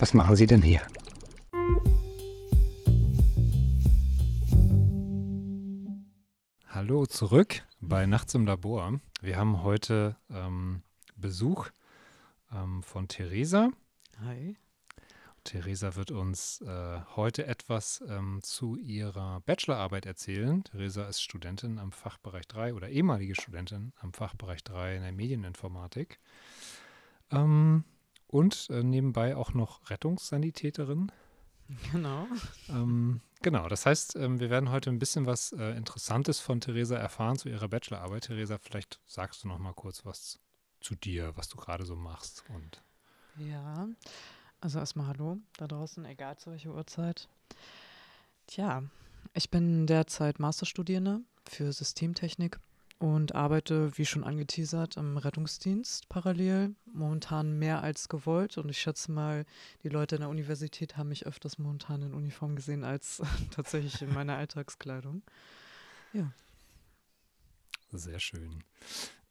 Was machen Sie denn hier? Hallo zurück bei Nachts im Labor. Wir haben heute ähm, Besuch ähm, von Theresa. Hi. Theresa wird uns äh, heute etwas ähm, zu ihrer Bachelorarbeit erzählen. Theresa ist Studentin am Fachbereich 3 oder ehemalige Studentin am Fachbereich 3 in der Medieninformatik. Ähm, und äh, nebenbei auch noch Rettungssanitäterin. Genau. Ähm, genau, das heißt, ähm, wir werden heute ein bisschen was äh, Interessantes von Theresa erfahren zu ihrer Bachelorarbeit. Theresa, vielleicht sagst du noch mal kurz was zu dir, was du gerade so machst. Und Ja, also erstmal Hallo da draußen, egal zu welcher Uhrzeit. Tja, ich bin derzeit Masterstudierende für Systemtechnik und arbeite, wie schon angeteasert, im Rettungsdienst parallel. Momentan mehr als gewollt und ich schätze mal, die Leute in der Universität haben mich öfters momentan in Uniform gesehen als tatsächlich in meiner Alltagskleidung. sehr schön.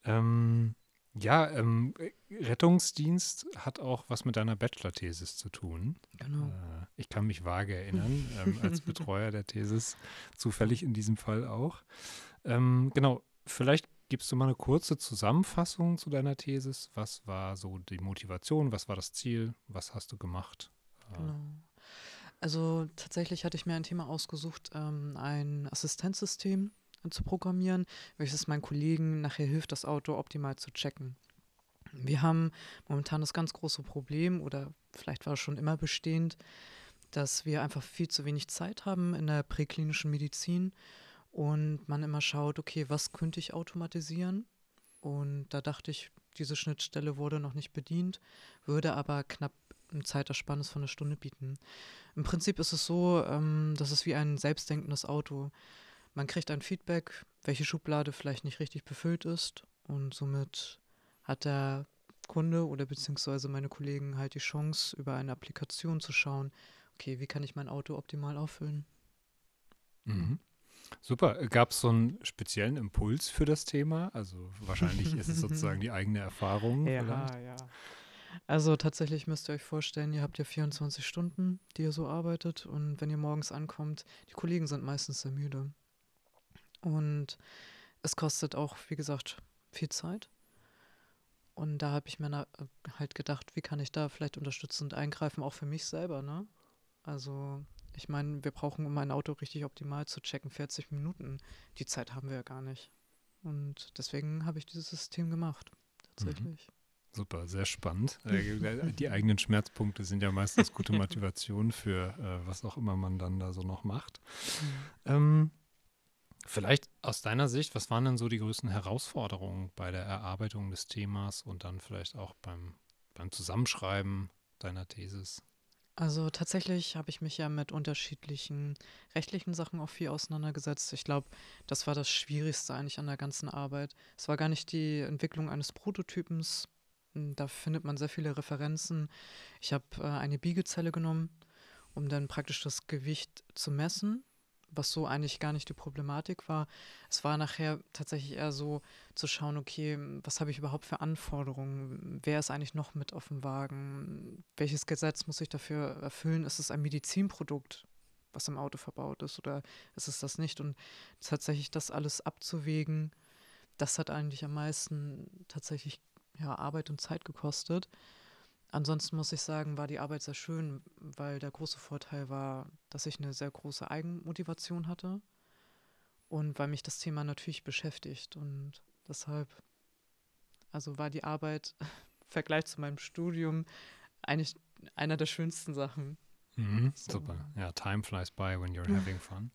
Ähm, ja, ähm, Rettungsdienst hat auch was mit deiner Bachelor-Thesis zu tun. Genau. Äh, ich kann mich vage erinnern, ähm, als Betreuer der Thesis, zufällig in diesem Fall auch. Ähm, genau, vielleicht gibst du mal eine kurze Zusammenfassung zu deiner Thesis. Was war so die Motivation? Was war das Ziel? Was hast du gemacht? Äh, Genau. Also tatsächlich hatte ich mir ein Thema ausgesucht, ähm, ein Assistenzsystem zu programmieren, welches meinen Kollegen nachher hilft, das Auto optimal zu checken. Wir haben momentan das ganz große Problem, oder vielleicht war es schon immer bestehend, dass wir einfach viel zu wenig Zeit haben in der präklinischen Medizin und man immer schaut, okay, was könnte ich automatisieren? Und da dachte ich, diese Schnittstelle wurde noch nicht bedient, würde aber knapp ein Zeitersparnis von einer Stunde bieten. Im Prinzip ist es so, ähm, das ist wie ein selbstdenkendes Auto. Man kriegt ein Feedback, welche Schublade vielleicht nicht richtig befüllt ist und somit hat der Kunde oder beziehungsweise meine Kollegen halt die Chance, über eine Applikation zu schauen, okay, wie kann ich mein Auto optimal auffüllen? Mhm. Super. Gab es so einen speziellen Impuls für das Thema? Also wahrscheinlich ist es sozusagen die eigene Erfahrung. vielleicht. ja. Also tatsächlich müsst ihr euch vorstellen, ihr habt ja 24 Stunden, die ihr so arbeitet und wenn ihr morgens ankommt, die Kollegen sind meistens sehr müde. Und es kostet auch, wie gesagt, viel Zeit. Und da habe ich mir na, halt gedacht, wie kann ich da vielleicht unterstützend eingreifen, auch für mich selber, ne? Also, ich meine, wir brauchen, um ein Auto richtig optimal zu checken, 40 Minuten. Die Zeit haben wir ja gar nicht. Und deswegen habe ich dieses System gemacht, tatsächlich. Super, sehr spannend. Äh, Die eigenen Schmerzpunkte sind ja meistens gute Motivation für äh, was auch immer man dann da so noch macht. Ähm, vielleicht aus deiner Sicht, was waren denn so die größten Herausforderungen bei der Erarbeitung des Themas und dann vielleicht auch beim, beim Zusammenschreiben deiner Thesis? Also tatsächlich habe ich mich ja mit unterschiedlichen rechtlichen Sachen auch viel auseinandergesetzt. Ich glaube, das war das Schwierigste eigentlich an der ganzen Arbeit. Es war gar nicht die Entwicklung eines Prototypens. Hm, Da findet man sehr viele Referenzen. Ich habe äh, eine Biegezelle genommen, um dann praktisch das Gewicht zu messen, was so eigentlich gar nicht die Problematik war. Es war nachher tatsächlich eher so zu schauen, okay, was habe ich überhaupt für Anforderungen? Wer ist eigentlich noch mit auf dem Wagen? Welches Gesetz muss ich dafür erfüllen? Ist es ein Medizinprodukt, was im Auto verbaut ist oder ist es das nicht? Und tatsächlich das alles abzuwägen, das hat eigentlich am meisten tatsächlich ja, Arbeit und Zeit gekostet. Ansonsten muss ich sagen, war die Arbeit sehr schön, weil der große Vorteil war, dass ich eine sehr große Eigenmotivation hatte und weil mich das Thema natürlich beschäftigt. Und deshalb, also war die Arbeit im Vergleich zu meinem Studium eigentlich einer der schönsten Sachen. Mhm, So. Super. Ja, time flies by when you're having fun.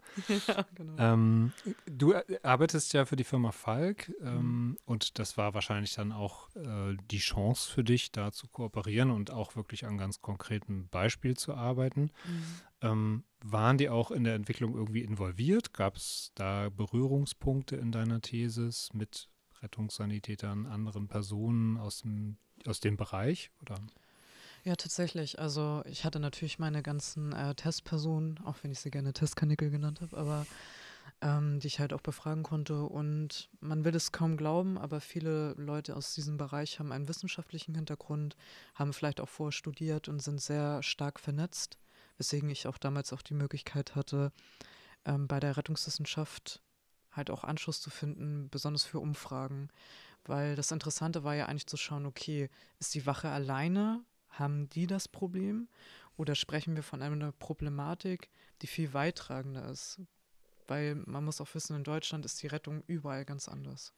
ja, genau. Ähm, du äh, arbeitest ja für die Firma Falk ähm, und das war wahrscheinlich dann auch äh, die Chance für dich, da zu kooperieren und auch wirklich an ganz konkreten Beispiel zu arbeiten. Mhm. Ähm, waren die auch in der Entwicklung irgendwie involviert? Gab es da Berührungspunkte in deiner Thesis mit Rettungssanitätern, anderen Personen aus dem, aus dem Bereich? Oder? Ja, tatsächlich. Also ich hatte natürlich meine ganzen äh, Testpersonen, auch wenn ich sie gerne Testkanickel genannt habe, aber ähm, die ich halt auch befragen konnte. Und man will es kaum glauben, aber viele Leute aus diesem Bereich haben einen wissenschaftlichen Hintergrund, haben vielleicht auch vorher studiert und sind sehr stark vernetzt, weswegen ich auch damals auch die Möglichkeit hatte, ähm, bei der Rettungswissenschaft halt auch Anschluss zu finden, besonders für Umfragen. Weil das Interessante war ja eigentlich zu schauen, okay, ist die Wache alleine? Haben die das Problem? Oder sprechen wir von einer Problematik, die viel weittragender ist? Weil man muss auch wissen, in Deutschland ist die Rettung überall ganz anders.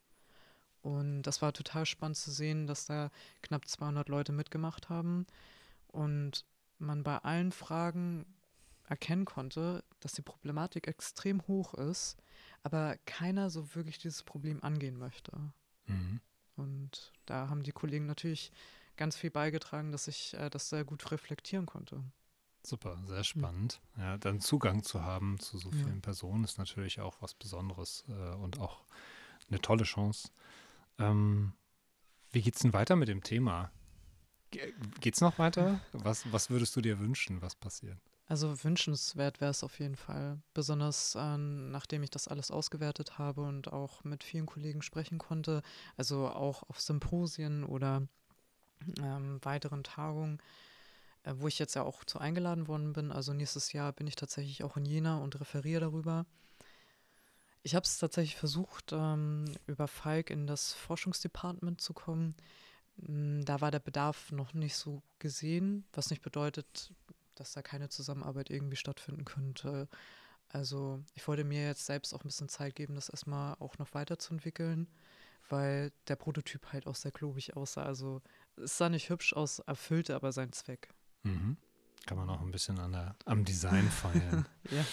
Und das war total spannend zu sehen, dass da knapp 200 Leute mitgemacht haben und man bei allen Fragen erkennen konnte, dass die Problematik extrem hoch ist, aber keiner so wirklich dieses Problem angehen möchte. Mhm. Und da haben die Kollegen natürlich ganz viel beigetragen, dass ich äh, das sehr gut reflektieren konnte. Super, sehr spannend. Mhm. Ja, dann Zugang zu haben zu so vielen ja. Personen ist natürlich auch was Besonderes äh, und auch eine tolle Chance. Ähm, wie geht's denn weiter mit dem Thema? Ge geht's noch weiter? Was, was würdest du dir wünschen, was passiert? Also wünschenswert wäre es auf jeden Fall, besonders äh, nachdem ich das alles ausgewertet habe und auch mit vielen Kollegen sprechen konnte, also auch auf Symposien oder ähm, weiteren Tagungen, äh, wo ich jetzt ja auch zu eingeladen worden bin. Also nächstes Jahr bin ich tatsächlich auch in Jena und referiere darüber. Ich habe es tatsächlich versucht, ähm, über Falk in das Forschungsdepartement zu kommen. Hm, da war der Bedarf noch nicht so gesehen, was nicht bedeutet, dass da keine Zusammenarbeit irgendwie stattfinden könnte. Also ich wollte mir jetzt selbst auch ein bisschen Zeit geben, das erstmal auch noch weiterzuentwickeln, weil der Prototyp halt auch sehr klobig aussah. Also es sah nicht hübsch aus, erfüllte aber seinen Zweck. Mhm. Kann man auch ein bisschen an der, am Design feiern. ja.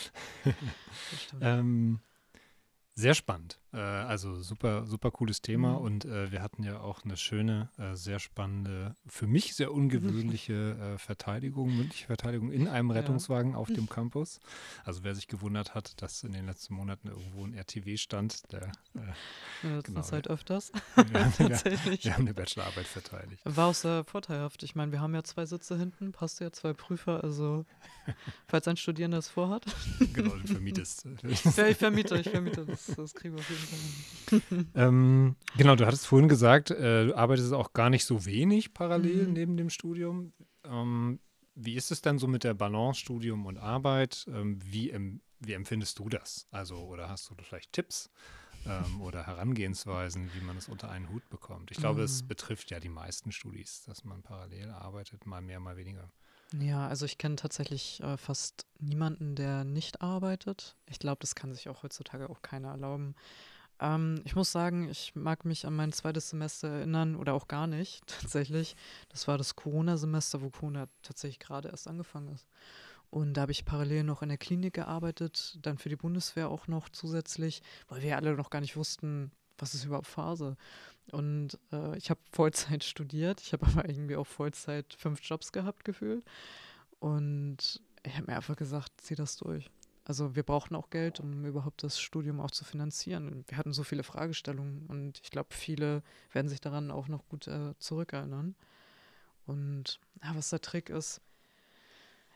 ähm, sehr spannend. Äh, also super, super cooles Thema mhm. und äh, wir hatten ja auch eine schöne, äh, sehr spannende, für mich sehr ungewöhnliche äh, Verteidigung, mündliche Verteidigung in einem Rettungswagen ja. auf dem Campus. Also wer sich gewundert hat, dass in den letzten Monaten irgendwo ein RTW stand, der äh, ja, das genau, ist halt öfters. Wir haben, Tatsächlich. wir haben eine Bachelorarbeit verteidigt. War auch sehr vorteilhaft. Ich meine, wir haben ja zwei Sitze hinten, passt ja zwei Prüfer, also falls ein Studierender es vorhat. genau, du vermietest. ja, ich vermiete, ich vermiete das das, das kriegen wir auf jeden Fall. ähm, genau, du hattest vorhin gesagt, äh, du arbeitest auch gar nicht so wenig parallel mhm. neben dem Studium. Ähm, wie ist es denn so mit der Balance Studium und Arbeit? Ähm, wie, wie empfindest du das? Also, oder hast du vielleicht Tipps ähm, oder Herangehensweisen, wie man es unter einen Hut bekommt? Ich glaube, mhm. es betrifft ja die meisten Studis, dass man parallel arbeitet, mal mehr, mal weniger. Ja, also ich kenne tatsächlich äh, fast niemanden, der nicht arbeitet. Ich glaube, das kann sich auch heutzutage auch keiner erlauben. Ähm, ich muss sagen, ich mag mich an mein zweites Semester erinnern oder auch gar nicht tatsächlich. Das war das Corona-Semester, wo Corona tatsächlich gerade erst angefangen ist. Und da habe ich parallel noch in der Klinik gearbeitet, dann für die Bundeswehr auch noch zusätzlich, weil wir alle noch gar nicht wussten, was ist überhaupt Phase. Und äh, ich habe Vollzeit studiert. Ich habe aber irgendwie auch Vollzeit fünf Jobs gehabt gefühlt. Und ich habe mir einfach gesagt, zieh das durch. Also wir brauchten auch Geld, um überhaupt das Studium auch zu finanzieren. Wir hatten so viele Fragestellungen und ich glaube, viele werden sich daran auch noch gut äh, zurückerinnern. Und ja, was der Trick ist,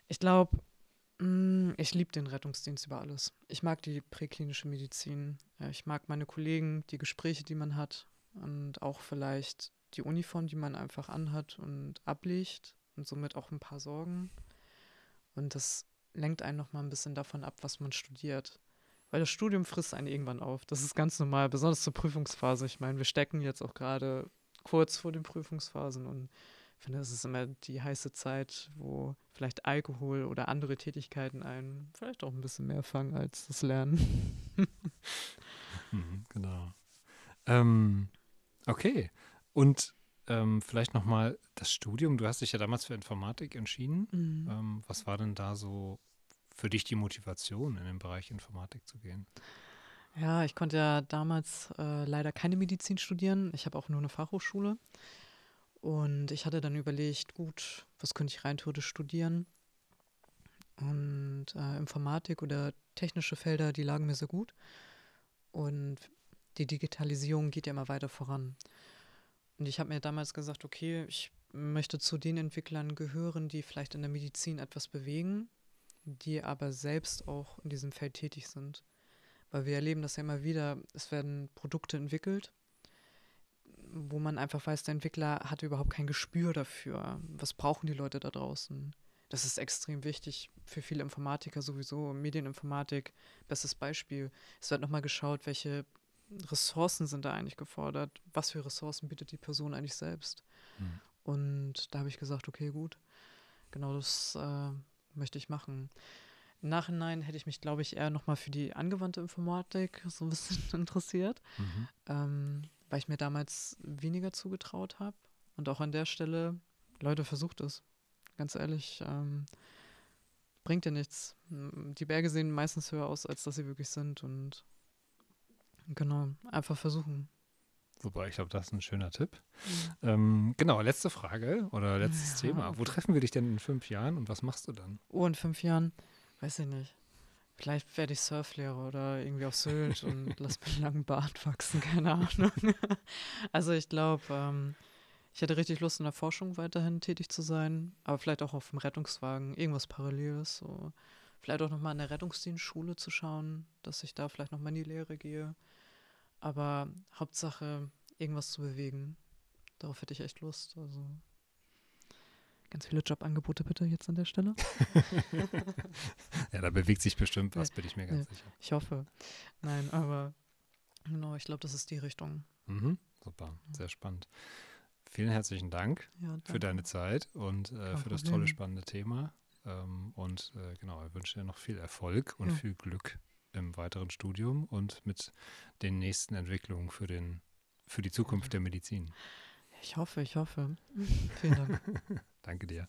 ich glaube, ich liebe den Rettungsdienst über alles. Ich mag die präklinische Medizin. Ich mag meine Kollegen, die Gespräche, die man hat und auch vielleicht die Uniform, die man einfach anhat und ablegt und somit auch ein paar Sorgen. Und das lenkt einen noch mal ein bisschen davon ab, was man studiert. Weil das Studium frisst einen irgendwann auf. Das ist ganz normal, besonders zur Prüfungsphase. Ich meine, wir stecken jetzt auch gerade kurz vor den Prüfungsphasen und ich finde, das ist immer die heiße Zeit, wo vielleicht Alkohol oder andere Tätigkeiten einen vielleicht auch ein bisschen mehr fangen als das Lernen. mhm, genau. Ähm, Okay. Und ähm, vielleicht nochmal das Studium. Du hast dich ja damals für Informatik entschieden. Mhm. Ähm, was war denn da so für dich die Motivation, in den Bereich Informatik zu gehen? Ja, ich konnte ja damals äh, leider keine Medizin studieren. Ich habe auch nur eine Fachhochschule. Und ich hatte dann überlegt, gut, was könnte ich rein theoretisch studieren? Und äh, Informatik oder technische Felder, die lagen mir sehr gut. Und die Digitalisierung geht ja immer weiter voran. Und ich habe mir damals gesagt, okay, ich möchte zu den Entwicklern gehören, die vielleicht in der Medizin etwas bewegen, die aber selbst auch in diesem Feld tätig sind. Weil wir erleben das ja immer wieder, es werden Produkte entwickelt, wo man einfach weiß, der Entwickler hat überhaupt kein Gespür dafür. Was brauchen die Leute da draußen? Das ist extrem wichtig für viele Informatiker sowieso. Medieninformatik, bestes Beispiel. Es wird nochmal geschaut, welche Ressourcen sind da eigentlich gefordert? Was für Ressourcen bietet die Person eigentlich selbst? Hm. Und da habe ich gesagt, okay, gut, genau das äh, möchte ich machen. Im Nachhinein hätte ich mich, glaube ich, eher nochmal für die angewandte Informatik so ein bisschen interessiert, mhm. ähm, weil ich mir damals weniger zugetraut habe. Und auch an der Stelle, Leute, versucht es. Ganz ehrlich, ähm, bringt dir nichts. Die Berge sehen meistens höher aus, als dass sie wirklich sind. Und genau, einfach versuchen. Super, ich glaube, das ist ein schöner Tipp. Mhm. Ähm, genau, letzte Frage oder letztes ja, Thema. Wo treffen wir dich denn in fünf Jahren und was machst du dann? Oh, in fünf Jahren, weiß ich nicht. Vielleicht werde ich Surflehrer oder irgendwie auf Sylt und lass mir einen langen Bart wachsen, keine Ahnung. also ich glaube, ähm, ich hätte richtig Lust in der Forschung weiterhin tätig zu sein, aber vielleicht auch auf dem Rettungswagen, irgendwas Paralleles. So. Vielleicht auch nochmal an der Rettungsdienstschule zu schauen, dass ich da vielleicht nochmal in die Lehre gehe. Aber Hauptsache, irgendwas zu bewegen. Darauf hätte ich echt Lust. Also ganz viele Jobangebote bitte jetzt an der Stelle. ja, da bewegt sich bestimmt was, bin ich mir ganz ja, sicher. Ich hoffe. Nein, aber genau, ich glaube, das ist die Richtung. Mhm, super, sehr spannend. Vielen herzlichen Dank ja, für deine Zeit und äh, für das tolle, spannende Thema. Ähm, und äh, genau, ich wünsche dir noch viel Erfolg und ja. viel Glück im weiteren Studium und mit den nächsten Entwicklungen für, den, für die Zukunft der Medizin. Ich hoffe, ich hoffe. Vielen Dank. Danke dir.